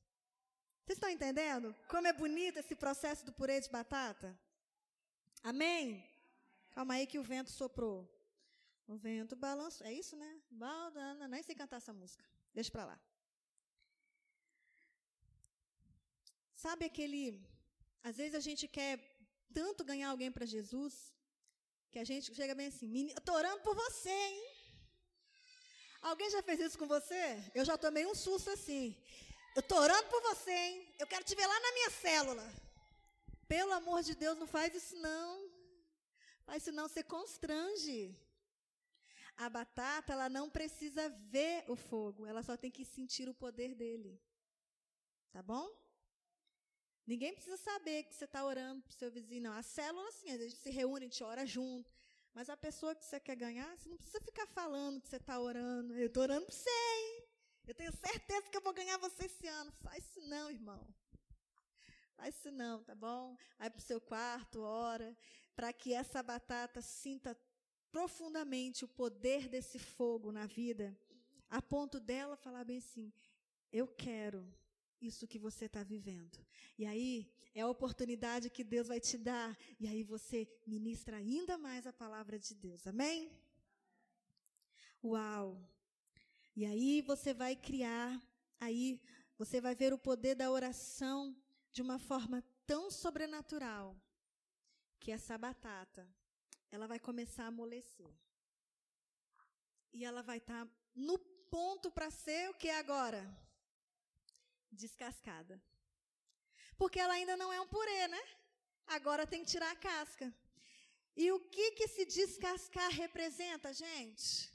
Vocês estão entendendo como é bonito esse processo do purê de batata? Amém? Calma aí que o vento soprou. O vento balançou. É isso, né? Nem sei cantar essa música. Deixa para lá. Sabe aquele. Às vezes a gente quer tanto ganhar alguém para Jesus, que a gente chega bem assim: eu estou orando por você, hein? Alguém já fez isso com você? Eu já tomei um susto assim. Eu estou orando por você, hein? Eu quero te ver lá na minha célula. Pelo amor de Deus, não faz isso não. Faz isso não, você constrange. A batata, ela não precisa ver o fogo, ela só tem que sentir o poder dele. Tá bom? Ninguém precisa saber que você está orando para o seu vizinho, não. A célula, assim, a gente se reúne, a gente ora junto. Mas a pessoa que você quer ganhar, você não precisa ficar falando que você está orando. Eu estou orando para você, hein? Eu tenho certeza que eu vou ganhar você esse ano. Faz isso não, irmão. Faz isso não, tá bom? Vai para o seu quarto, ora, para que essa batata sinta profundamente o poder desse fogo na vida, a ponto dela falar bem assim: eu quero isso que você está vivendo. E aí é a oportunidade que Deus vai te dar, e aí você ministra ainda mais a palavra de Deus. Amém? Uau! E aí você vai criar, aí você vai ver o poder da oração de uma forma tão sobrenatural que essa batata ela vai começar a amolecer. E ela vai estar tá no ponto para ser o que é agora? Descascada. Porque ela ainda não é um purê, né? Agora tem que tirar a casca. E o que que se descascar representa, gente?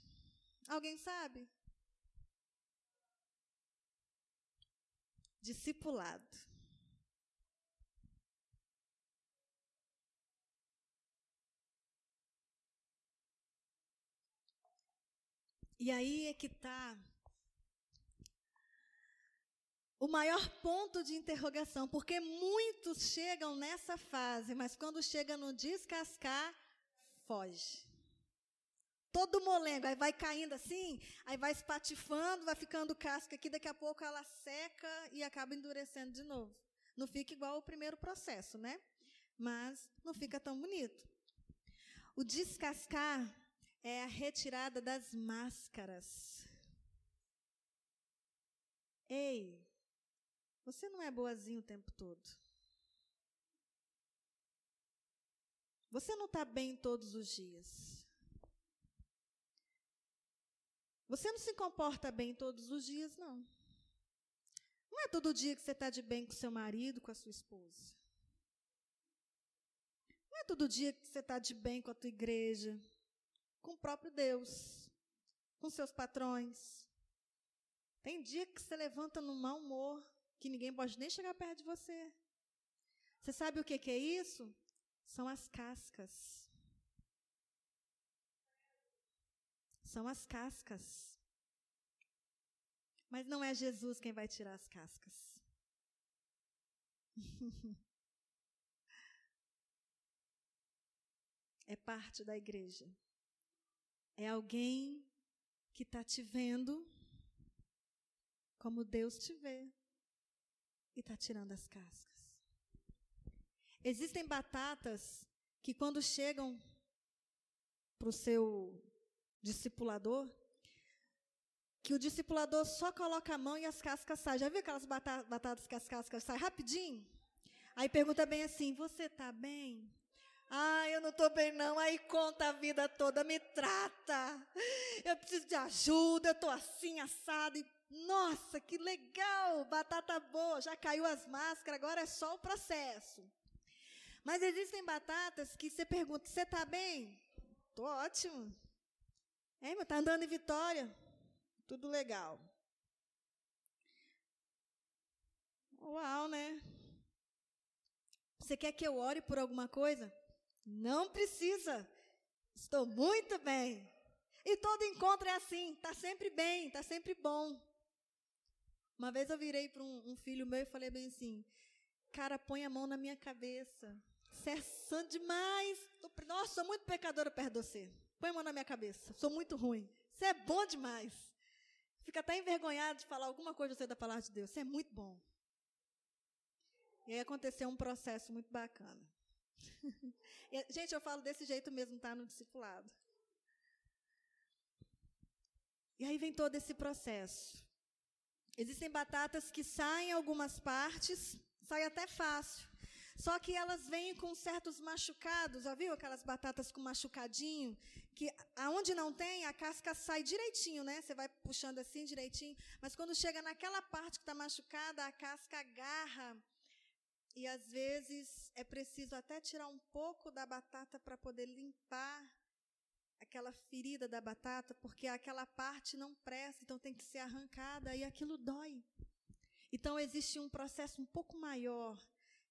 Alguém sabe? Discipulado. E aí é que está o maior ponto de interrogação, porque muitos chegam nessa fase, mas quando chega no descascar, foge. Todo molengo, aí vai caindo assim, aí vai espatifando, vai ficando casca aqui, daqui a pouco ela seca e acaba endurecendo de novo. Não fica igual o primeiro processo, né? Mas não fica tão bonito. O descascar é a retirada das máscaras. Ei, você não é boazinho o tempo todo. Você não está bem todos os dias. Você não se comporta bem todos os dias, não. Não é todo dia que você está de bem com seu marido, com a sua esposa. Não é todo dia que você está de bem com a tua igreja, com o próprio Deus, com seus patrões. Tem dia que você levanta no mau humor, que ninguém pode nem chegar perto de você. Você sabe o que, que é isso? São as cascas. São as cascas. Mas não é Jesus quem vai tirar as cascas. é parte da igreja. É alguém que está te vendo como Deus te vê e está tirando as cascas. Existem batatas que, quando chegam para o seu discipulador, que o discipulador só coloca a mão e as cascas saem. Já viu aquelas batatas que as cascas saem rapidinho? Aí pergunta bem assim: Você está bem? Ah, eu não estou bem não. Aí conta a vida toda, me trata. Eu preciso de ajuda, eu estou assim, assado. E, nossa, que legal, batata boa, já caiu as máscaras, agora é só o processo. Mas existem batatas que você pergunta: você está bem? Estou ótimo. É, está andando em Vitória? Tudo legal. Uau, né? Você quer que eu ore por alguma coisa? Não precisa. Estou muito bem. E todo encontro é assim, está sempre bem, está sempre bom. Uma vez eu virei para um, um, filho meu e falei bem assim: Cara, põe a mão na minha cabeça. Você é santo demais. Nossa, sou muito pecadora perto de você. Põe a mão na minha cabeça. Sou muito ruim. Você é bom demais. Fica até envergonhado de falar alguma coisa você da palavra de Deus. Você é muito bom. E aí aconteceu um processo muito bacana. Gente, eu falo desse jeito mesmo, tá? No discipulado. E aí vem todo esse processo. Existem batatas que saem em algumas partes, sai até fácil. Só que elas vêm com certos machucados, já viu aquelas batatas com machucadinho? Que aonde não tem, a casca sai direitinho, né? Você vai puxando assim direitinho. Mas quando chega naquela parte que está machucada, a casca agarra. E às vezes é preciso até tirar um pouco da batata para poder limpar aquela ferida da batata, porque aquela parte não presta, então tem que ser arrancada e aquilo dói. Então existe um processo um pouco maior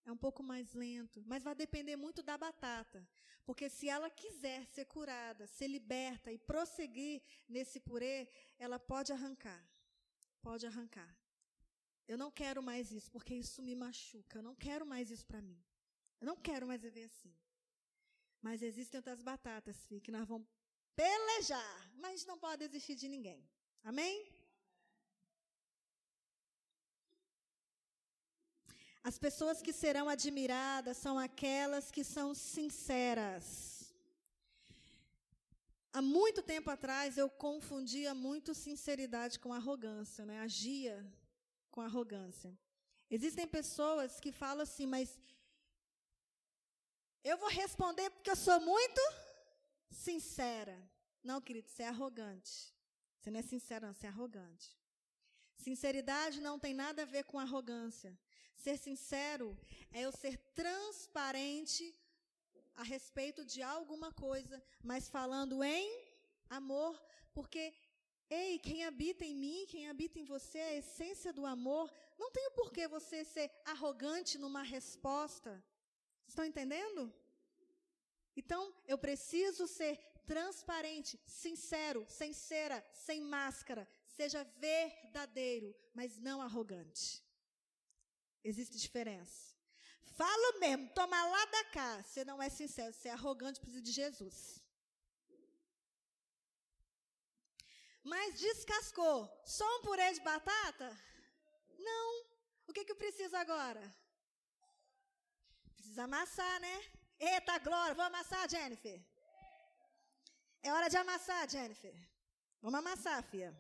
é um pouco mais lento, mas vai depender muito da batata. Porque se ela quiser ser curada, ser liberta e prosseguir nesse purê, ela pode arrancar. Pode arrancar. Eu não quero mais isso, porque isso me machuca. Eu não quero mais isso para mim. Eu não quero mais viver assim. Mas existem outras batatas, filho, que nós vamos pelejar, mas não pode existir de ninguém. Amém? As pessoas que serão admiradas são aquelas que são sinceras. Há muito tempo atrás eu confundia muito sinceridade com arrogância, né? Agia com arrogância. Existem pessoas que falam assim, mas eu vou responder porque eu sou muito sincera. Não, querido, você é arrogante. Você não é sincero, não, você é arrogante. Sinceridade não tem nada a ver com arrogância. Ser sincero é eu ser transparente a respeito de alguma coisa, mas falando em amor, porque ei, quem habita em mim, quem habita em você, é a essência do amor. Não tem por que você ser arrogante numa resposta. Estão entendendo? Então, eu preciso ser transparente, sincero, sincera, sem máscara. Seja verdadeiro, mas não arrogante. Existe diferença. Falo mesmo, toma lá da cá. Você não é sincero, você é arrogante, precisa de Jesus. Mas descascou. Só um purê de batata? Não. O que, que eu preciso agora? Precisa amassar, né? Eita, Glória, vou amassar, Jennifer. É hora de amassar, Jennifer. Vamos amassar, filha.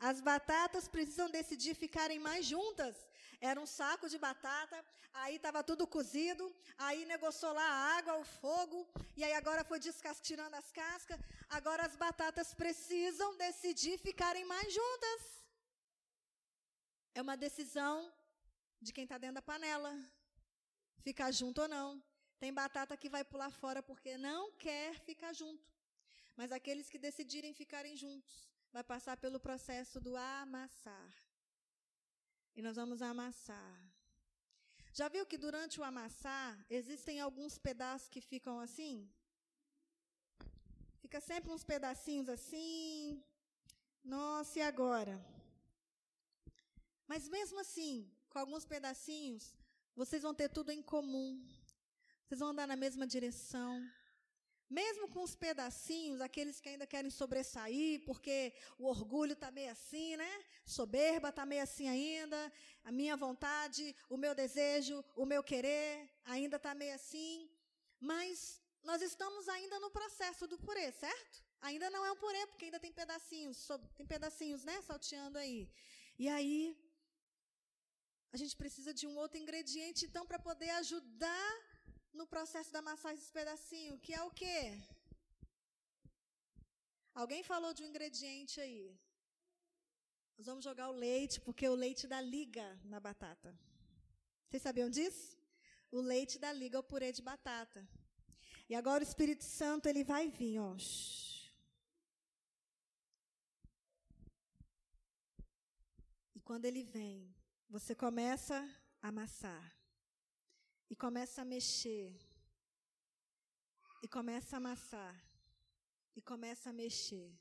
As batatas precisam decidir ficarem mais juntas. Era um saco de batata, aí estava tudo cozido, aí negociou lá a água, o fogo, e aí agora foi tirando as cascas. Agora as batatas precisam decidir ficarem mais juntas. É uma decisão de quem está dentro da panela. Ficar junto ou não. Tem batata que vai pular fora porque não quer ficar junto. Mas aqueles que decidirem ficarem juntos, vai passar pelo processo do amassar. E nós vamos amassar. Já viu que durante o amassar existem alguns pedaços que ficam assim? Fica sempre uns pedacinhos assim. Nossa, e agora? Mas mesmo assim, com alguns pedacinhos, vocês vão ter tudo em comum. Vocês vão andar na mesma direção. Mesmo com os pedacinhos, aqueles que ainda querem sobressair, porque o orgulho está meio assim, né? Soberba está meio assim ainda. A minha vontade, o meu desejo, o meu querer ainda está meio assim. Mas nós estamos ainda no processo do purê, certo? Ainda não é um purê, porque ainda tem pedacinhos, tem pedacinhos, né? Salteando aí. E aí, a gente precisa de um outro ingrediente, então, para poder ajudar no processo da massagem desse pedacinho, que é o quê? Alguém falou de um ingrediente aí. Nós vamos jogar o leite, porque o leite dá liga na batata. Vocês sabiam disso? o leite da liga, o purê de batata. E agora o Espírito Santo, ele vai vir, ó. E quando ele vem, você começa a amassar. E começa a mexer. E começa a amassar. E começa a mexer.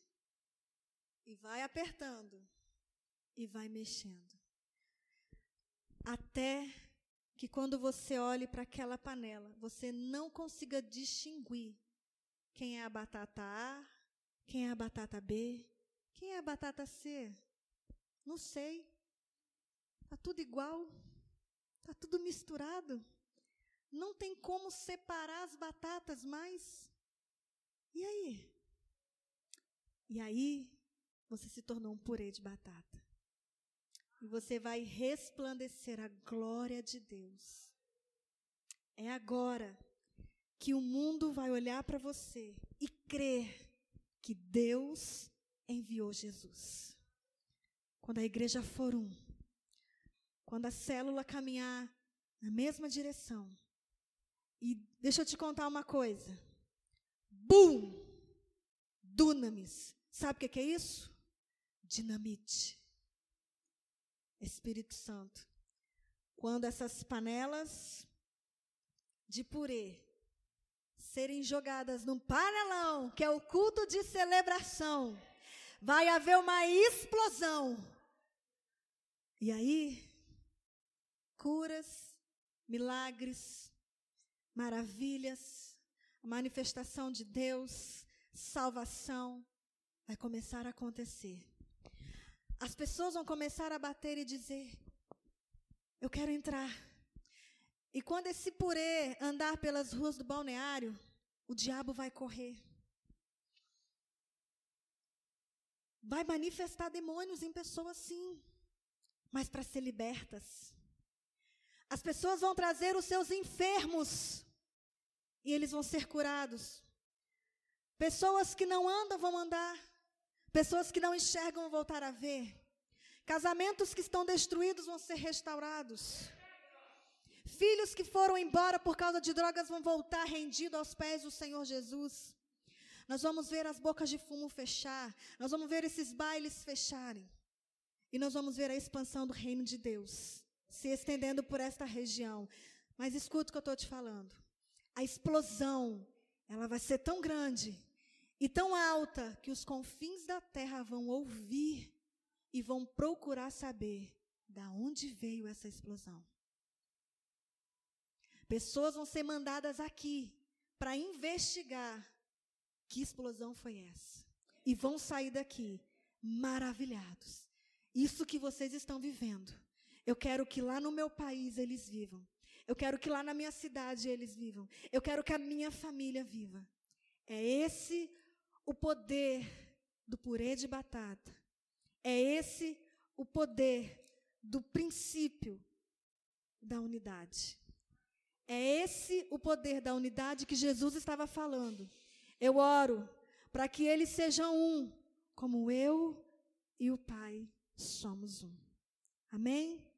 E vai apertando. E vai mexendo. Até que quando você olhe para aquela panela, você não consiga distinguir quem é a batata A, quem é a batata B, quem é a batata C. Não sei. Está tudo igual. Está tudo misturado. Não tem como separar as batatas mais. E aí? E aí, você se tornou um purê de batata. E você vai resplandecer a glória de Deus. É agora que o mundo vai olhar para você e crer que Deus enviou Jesus. Quando a igreja for um, quando a célula caminhar na mesma direção. E deixa eu te contar uma coisa. Bum! Dunamis. Sabe o que é isso? Dinamite. Espírito Santo, quando essas panelas de purê serem jogadas num panelão, que é o culto de celebração, vai haver uma explosão. E aí, curas, milagres, maravilhas, manifestação de Deus, salvação vai começar a acontecer. As pessoas vão começar a bater e dizer: Eu quero entrar. E quando esse purê andar pelas ruas do balneário, o diabo vai correr. Vai manifestar demônios em pessoas, sim, mas para ser libertas. As pessoas vão trazer os seus enfermos e eles vão ser curados. Pessoas que não andam vão andar. Pessoas que não enxergam vão voltar a ver. Casamentos que estão destruídos vão ser restaurados. Filhos que foram embora por causa de drogas vão voltar rendidos aos pés do Senhor Jesus. Nós vamos ver as bocas de fumo fechar. Nós vamos ver esses bailes fecharem. E nós vamos ver a expansão do reino de Deus se estendendo por esta região. Mas escuta o que eu estou te falando. A explosão, ela vai ser tão grande e tão alta que os confins da terra vão ouvir e vão procurar saber da onde veio essa explosão. Pessoas vão ser mandadas aqui para investigar que explosão foi essa. E vão sair daqui maravilhados. Isso que vocês estão vivendo. Eu quero que lá no meu país eles vivam. Eu quero que lá na minha cidade eles vivam. Eu quero que a minha família viva. É esse o poder do purê de batata. É esse o poder do princípio da unidade. É esse o poder da unidade que Jesus estava falando. Eu oro para que eles sejam um, como eu e o Pai somos um. Amém?